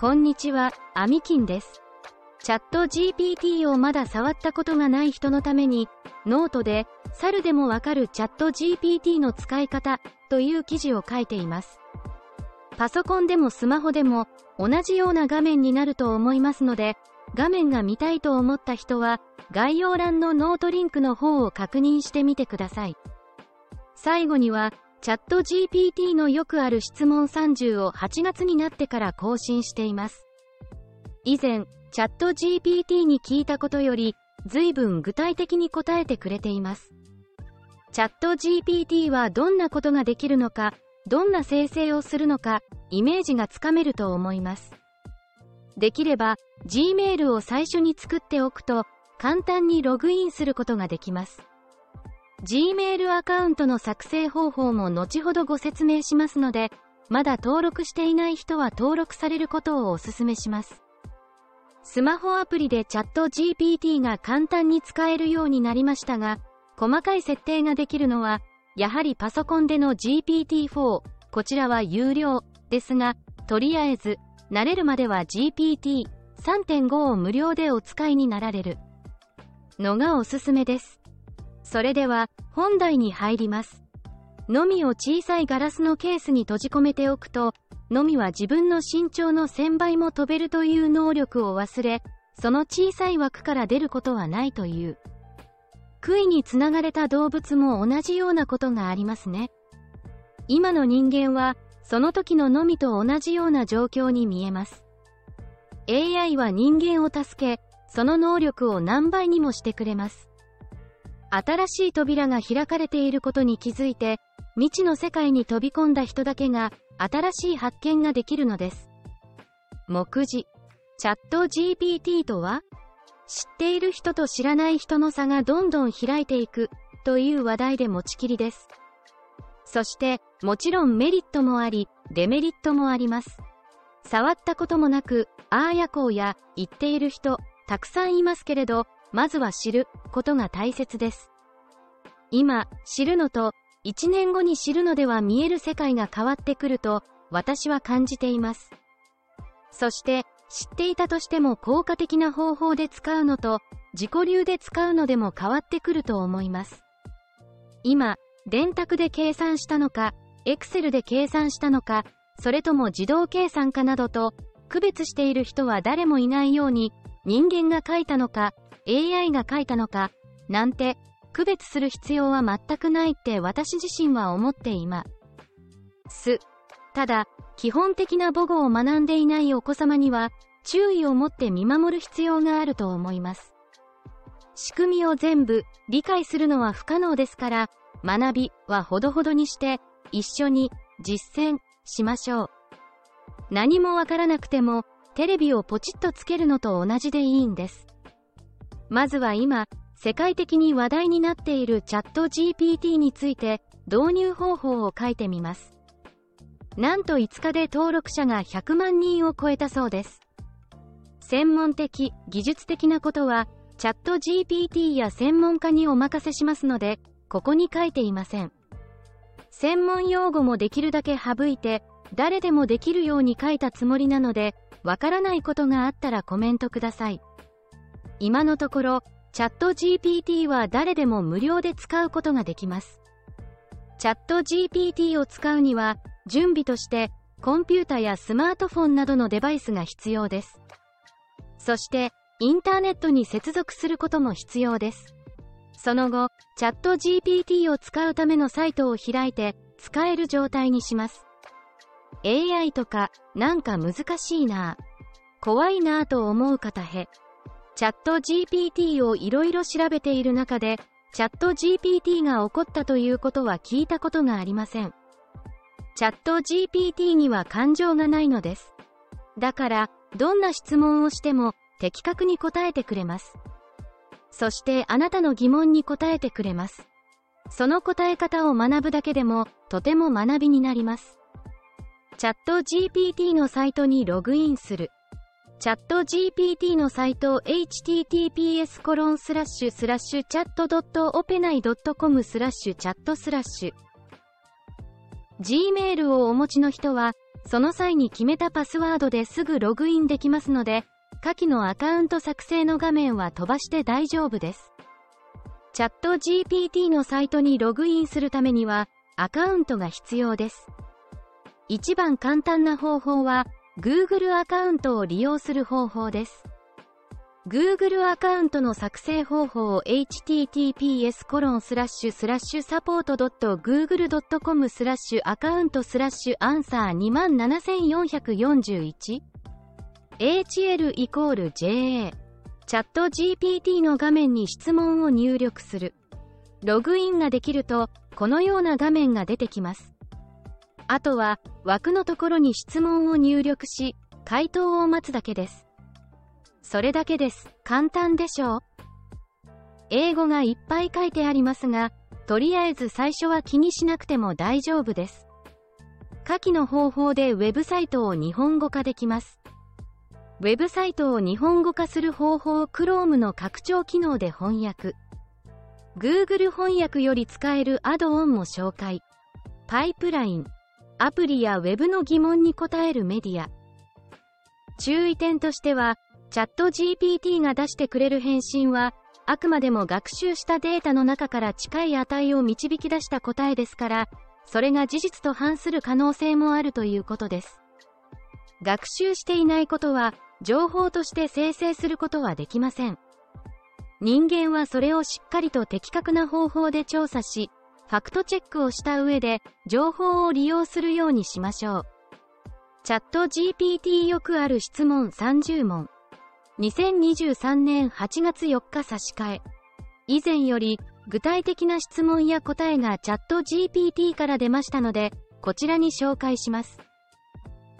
こんにちは、アミキンです。チャット GPT をまだ触ったことがない人のために、ノートで、猿でもわかるチャット GPT の使い方という記事を書いています。パソコンでもスマホでも同じような画面になると思いますので、画面が見たいと思った人は、概要欄のノートリンクの方を確認してみてください。最後には、チャット GPT のよくある質問30を8月になってから更新しています。以前、チャット GPT に聞いたことより、随分具体的に答えてくれています。チャット GPT はどんなことができるのか、どんな生成をするのか、イメージがつかめると思います。できれば、Gmail を最初に作っておくと、簡単にログインすることができます。Gmail アカウントの作成方法も後ほどご説明しますので、まだ登録していない人は登録されることをお勧めします。スマホアプリでチャット GPT が簡単に使えるようになりましたが、細かい設定ができるのは、やはりパソコンでの GPT-4、こちらは有料ですが、とりあえず、慣れるまでは GPT3.5 を無料でお使いになられるのがおすすめです。それでは、本題に入ります。のみを小さいガラスのケースに閉じ込めておくと、のみは自分の身長の1000倍も飛べるという能力を忘れ、その小さい枠から出ることはないという。杭につながれた動物も同じようなことがありますね。今の人間は、その時ののみと同じような状況に見えます。AI は人間を助け、その能力を何倍にもしてくれます。新しい扉が開かれていることに気づいて、未知の世界に飛び込んだ人だけが、新しい発見ができるのです。目次。チャット GPT とは知っている人と知らない人の差がどんどん開いていく、という話題で持ちきりです。そして、もちろんメリットもあり、デメリットもあります。触ったこともなく、あーやこうや、言っている人、たくさんいますけれど、まずは知ることが大切です。今、知るのと、1年後に知るのでは見える世界が変わってくると、私は感じています。そして、知っていたとしても効果的な方法で使うのと、自己流で使うのでも変わってくると思います。今、電卓で計算したのか、Excel で計算したのか、それとも自動計算かなどと、区別している人は誰もいないように、人間が書いたのか、AI が書いたのか、なんて、区別する必要は全くないって私自身は思っています。ただ、基本的な母語を学んでいないお子様には、注意を持って見守る必要があると思います。仕組みを全部理解するのは不可能ですから、学びはほどほどにして、一緒に実践しましょう。何もわからなくても、テレビをポチッとつけるのと同じでいいんです。まずは今、世界的に話題になっているチャット GPT について導入方法を書いてみます。なんと5日で登録者が100万人を超えたそうです。専門的、技術的なことは、チャット GPT や専門家にお任せしますので、ここに書いていません。専門用語もできるだけ省いて、誰でもできるように書いたつもりなので、わからないことがあったらコメントください。今のところ、チャット GPT は誰でも無料で使うことができます。チャット GPT を使うには、準備として、コンピュータやスマートフォンなどのデバイスが必要です。そして、インターネットに接続することも必要です。その後、チャット GPT を使うためのサイトを開いて、使える状態にします。AI とか、なんか難しいな怖いなぁと思う方へ。チャット GPT をいろいろ調べている中で、チャット GPT が起こったということは聞いたことがありません。チャット GPT には感情がないのです。だから、どんな質問をしても、的確に答えてくれます。そしてあなたの疑問に答えてくれます。その答え方を学ぶだけでも、とても学びになります。チャット GPT のサイトにログインする。 ChatGPT のサイト https コロンスラッシュスラッシュチャットドット openai ドットコムスラッシュチャットスラッシュ Gmail をお持ちの人はその際に決めたパスワードですぐログインできますので、下記のアカウント作成の画面は飛ばして大丈夫です。チャット GPT のサイトにログインするためには、アカウントが必要です。一番簡単な方法は、Google アカウントを利用する方法です。Google アカウントの作成方法を https コロンスラッシュスラッシュサポート .google.com スラッシュアカウントスラッシュアンサー27441 hl イコール JA チャット GPT の画面に質問を入力する。ログインができると、このような画面が出てきます。あとは、枠のところに質問を入力し、回答を待つだけです。それだけです。簡単でしょう英語がいっぱい書いてありますが、とりあえず最初は気にしなくても大丈夫です。下記の方法でウェブサイトを日本語化できます。ウェブサイトを日本語化する方法を Chrome の拡張機能で翻訳。Google 翻訳より使えるアドオンも紹介。パイプライン。アプリや Web の疑問に答えるメディア。注意点としては、チャット GPT が出してくれる返信は、あくまでも学習したデータの中から近い値を導き出した答えですから、それが事実と反する可能性もあるということです。学習していないことは、情報として生成することはできません。人間はそれをしっかりと的確な方法で調査し、ファクトチェックをした上で、情報を利用するようにしましょう。チャット GPT よくある質問30問。2023年8月4日差し替え。以前より、具体的な質問や答えがチャット GPT から出ましたので、こちらに紹介します。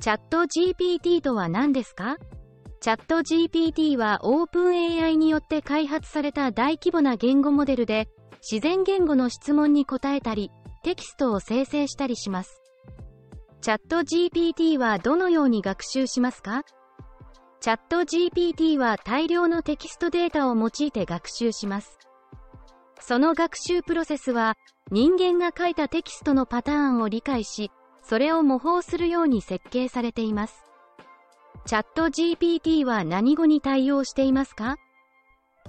チャット GPT とは何ですか？チャット GPT は OpenAI によって開発された大規模な言語モデルで、自然言語の質問に答えたり、テキストを生成したりします。チャット GPT はどのように学習しますか？チャット GPT は大量のテキストデータを用いて学習します。その学習プロセスは、人間が書いたテキストのパターンを理解し、それを模倣するように設計されています。チャット GPT は何語に対応していますか？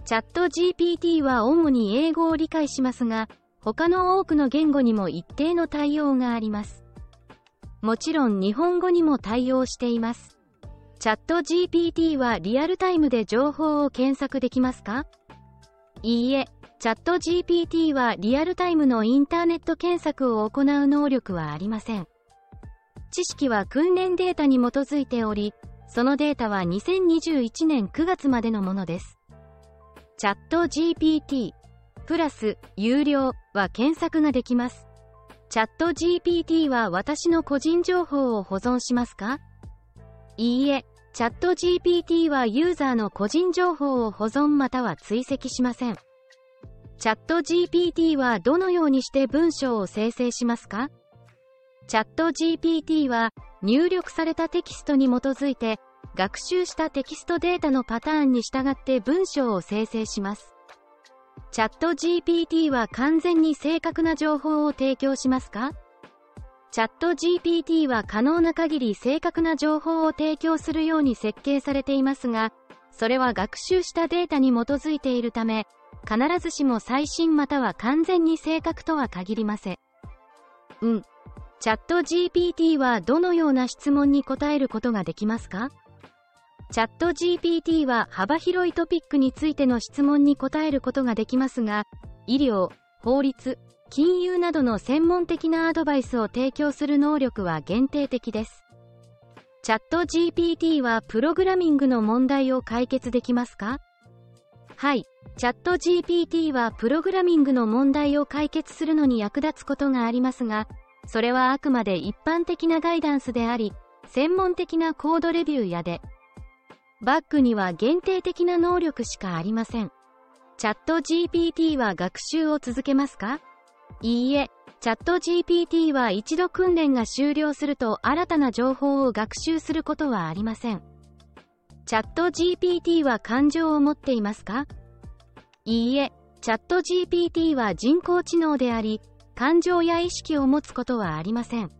チャット GPT は主に英語を理解しますが、他の多くの言語にも一定の対応があります。もちろん日本語にも対応しています。チャット GPT はリアルタイムで情報を検索できますか？いいえ、チャット GPT はリアルタイムのインターネット検索を行う能力はありません。知識は訓練データに基づいており、そのデータは2021年9月までのものです。チャット GPT プラス有料は検索ができます。チャット GPT は私の個人情報を保存しますか？いいえ、チャット GPT はユーザーの個人情報を保存または追跡しません。チャット GPT はどのようにして文章を生成しますか？チャット GPT は入力されたテキストに基づいて学習したテキストデータのパターンに従って文章を生成します。チャット GPT は完全に正確な情報を提供しますか？チャット GPT は可能な限り正確な情報を提供するように設計されていますが、それは学習したデータに基づいているため、必ずしも最新または完全に正確とは限りません。うん。チャット GPT はどのような質問に答えることができますか？チャット GPT は幅広いトピックについての質問に答えることができますが、医療、法律、金融などの専門的なアドバイスを提供する能力は限定的です。チャット GPT はプログラミングの問題を解決できますか？はい。チャット GPT はプログラミングの問題を解決するのに役立つことがありますが、それはあくまで一般的なガイダンスであり、専門的なコードレビューやで、バッグには限定的な能力しかありません。チャット GPT は学習を続けますか？いいえ、チャット GPT は一度訓練が終了すると新たな情報を学習することはありません。チャット GPT は感情を持っていますか？いいえ、チャット GPT は人工知能であり、感情や意識を持つことはありません。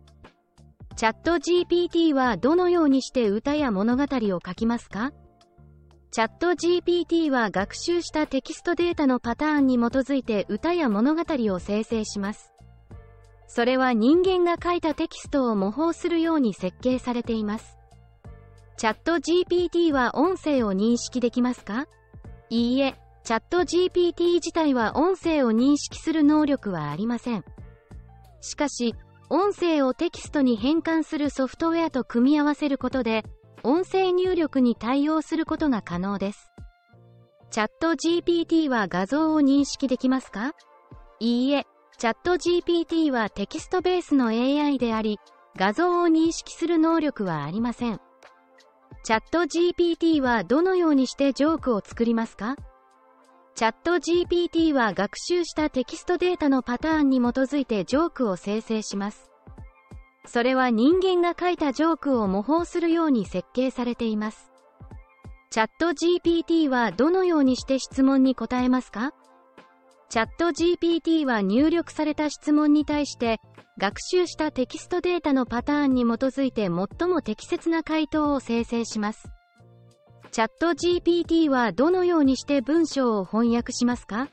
チャット GPT はどのようにして歌や物語を書きますか？チャット GPT は学習したテキストデータのパターンに基づいて歌や物語を生成します。それは人間が書いたテキストを模倣するように設計されています。チャット GPT は音声を認識できますか？いいえ、チャット GPT 自体は音声を認識する能力はありません。しかし、音声をテキストに変換するソフトウェアと組み合わせることで、音声入力に対応することが可能です。チャット GPT は画像を認識できますか？いいえ、チャット GPT はテキストベースの AI であり、画像を認識する能力はありません。チャット GPT はどのようにしてジョークを作りますか？チャット GPT は学習したテキストデータのパターンに基づいてジョークを生成します。それは人間が書いたジョークを模倣するように設計されています。チャット GPT はどのようにして質問に答えますか？チャット GPT は入力された質問に対して、学習したテキストデータのパターンに基づいて最も適切な回答を生成します。チャット GPT はどのようにして文章を翻訳しますか？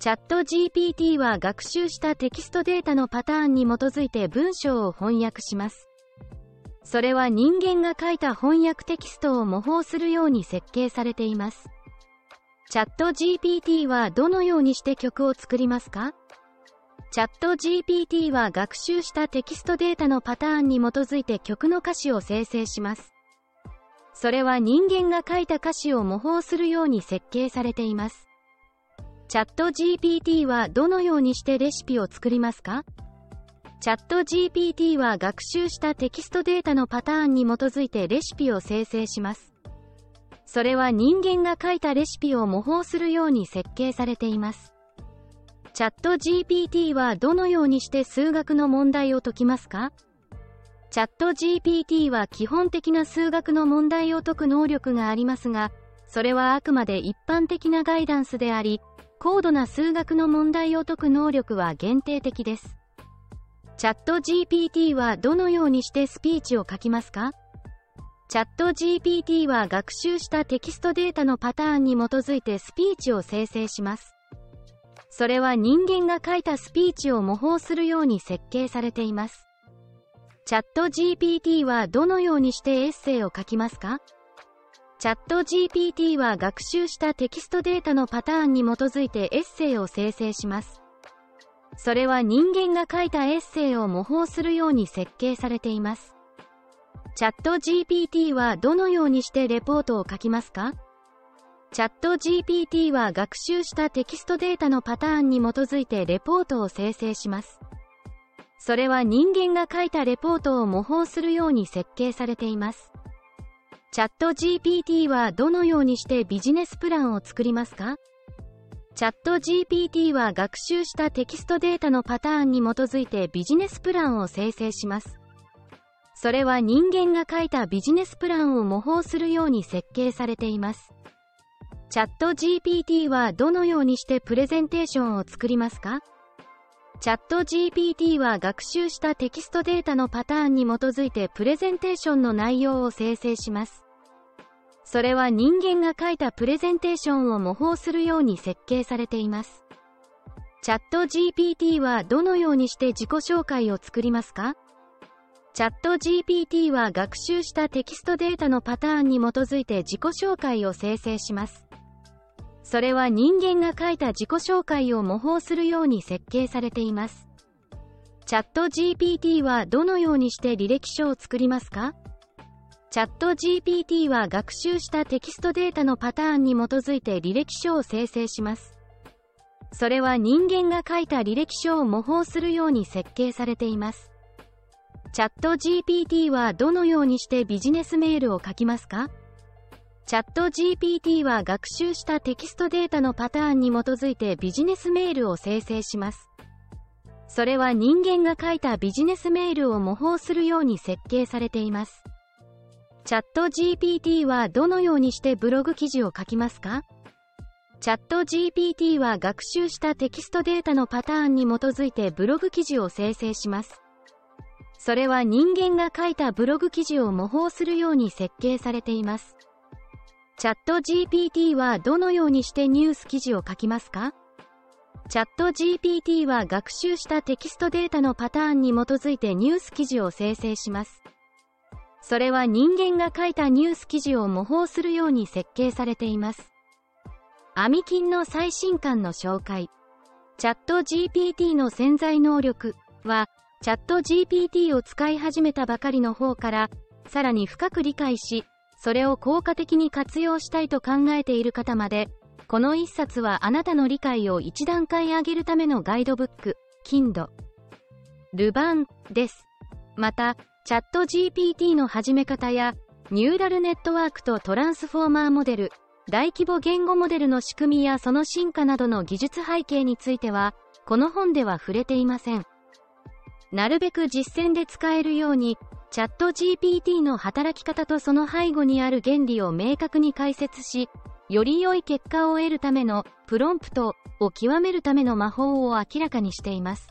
チャット GPT は学習したテキストデータのパターンに基づいて文章を翻訳します。それは人間が書いた翻訳テキストを模倣するように設計されています。チャット GPT はどのようにして曲を作りますか？チャット GPT は学習したテキストデータのパターンに基づいて曲の歌詞を生成します。それは人間が書いた歌詞を模倣するように設計されています。チャット GPT はどのようにしてレシピを作りますか？チャット GPT は学習したテキストデータのパターンに基づいてレシピを生成します。それは人間が書いたレシピを模倣するように設計されています。チャット GPT はどのようにして数学の問題を解きますか？チャット GPT は基本的な数学の問題を解く能力がありますが、それはあくまで一般的なガイダンスであり、高度な数学の問題を解く能力は限定的です。チャット GPT はどのようにしてスピーチを書きますか？チャット GPT は学習したテキストデータのパターンに基づいてスピーチを生成します。それは人間が書いたスピーチを模倣するように設計されています。チャット GPT はどのようにしてエッセイを書きますか？チャット GPT は学習したテキストデータのパターンに基づいてエッセイを生成します。それは人間が書いたエッセイを模倣するように設計されています。チャット GPT はどのようにしてレポートを書きますか？チャット GPT は学習したテキストデータのパターンに基づいてレポートを生成します。それは人間が書いたレポートを模倣するように設計されています。チャット GPT はどのようにしてビジネスプランを作りますか？チャット GPT は学習したテキストデータのパターンに基づいてビジネスプランを生成します。それは人間が書いたビジネスプランを模倣するように設計されています。チャット GPT はどのようにしてプレゼンテーションを作りますか？チャット GPT は学習したテキストデータのパターンに基づいてプレゼンテーションの内容を生成します。それは人間が書いたプレゼンテーションを模倣するように設計されています。チャット GPT はどのようにして自己紹介を作りますか？チャット GPT は学習したテキストデータのパターンに基づいて自己紹介を生成します。それは人間が書いた自己紹介を模倣するように設計されています。チャット GPT はどのようにして履歴書を作りますか？チャット GPT は学習したテキストデータのパターンに基づいて履歴書を生成します。それは人間が書いた履歴書を模倣するように設計されています。チャット GPT はどのようにしてビジネスメールを書きますか？チャット GPT は学習したテキストデータのパターンに基づいてビジネスメールを生成します。それは人間が書いたビジネスメールを模倣するように設計されています。チャット GPT はどのようにしてブログ記事を書きますか？チャット GPT は学習したテキストデータのパターンに基づいてブログ記事を生成します。それは人間が書いたブログ記事を模倣するように設計されています。チャット GPT はどのようにしてニュース記事を書きますか？チャット GPT は学習したテキストデータのパターンに基づいてニュース記事を生成します。それは人間が書いたニュース記事を模倣するように設計されています。アミキンの最新刊の紹介。チャット GPT の潜在能力は、チャット GPT を使い始めたばかりの方から、さらに深く理解し、それを効果的に活用したいと考えている方まで、この一冊はあなたの理解を一段階上げるためのガイドブック、Kind。ルバンです。また、チャット GPT の始め方や、ニューラルネットワークとトランスフォーマーモデル、大規模言語モデルの仕組みやその進化などの技術背景については、この本では触れていません。なるべく実践で使えるように、チャット GPT の働き方とその背後にある原理を明確に解説し、より良い結果を得るためのプロンプトを極めるための魔法を明らかにしています。